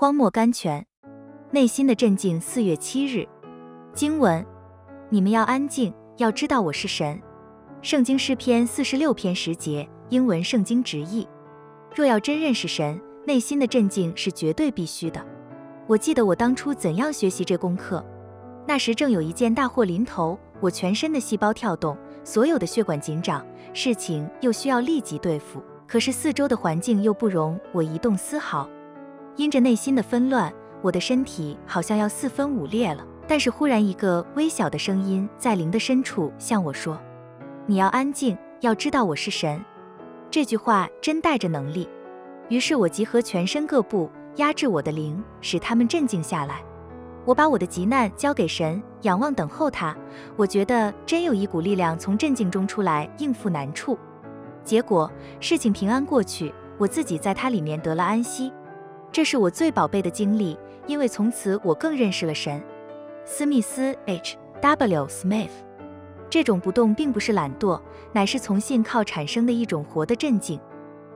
荒漠甘泉，内心的镇静。四月七日，经文：你们要安静，要知道我是神。圣经诗篇四十六篇十节，英文圣经直译：若要真认识神，内心的镇静是绝对必须的。我记得我当初怎样学习这功课，那时正有一件大祸临头，我全身的细胞跳动，所有的血管紧张，事情又需要立即对付，可是四周的环境又不容我移动丝毫。因着内心的纷乱，我的身体好像要四分五裂了。但是忽然一个微小的声音在灵的深处向我说：“你要安静，要知道我是神。”这句话真带着能力。于是我集合全身各部，压制我的灵，使他们镇静下来。我把我的急难交给神，仰望等候他。我觉得真有一股力量从镇静中出来应付难处。结果事情平安过去，我自己在它里面得了安息。这是我最宝贝的经历，因为从此我更认识了神。斯密斯 H. W. Smith，这种不动并不是懒惰，乃是从信靠产生的一种活的镇静。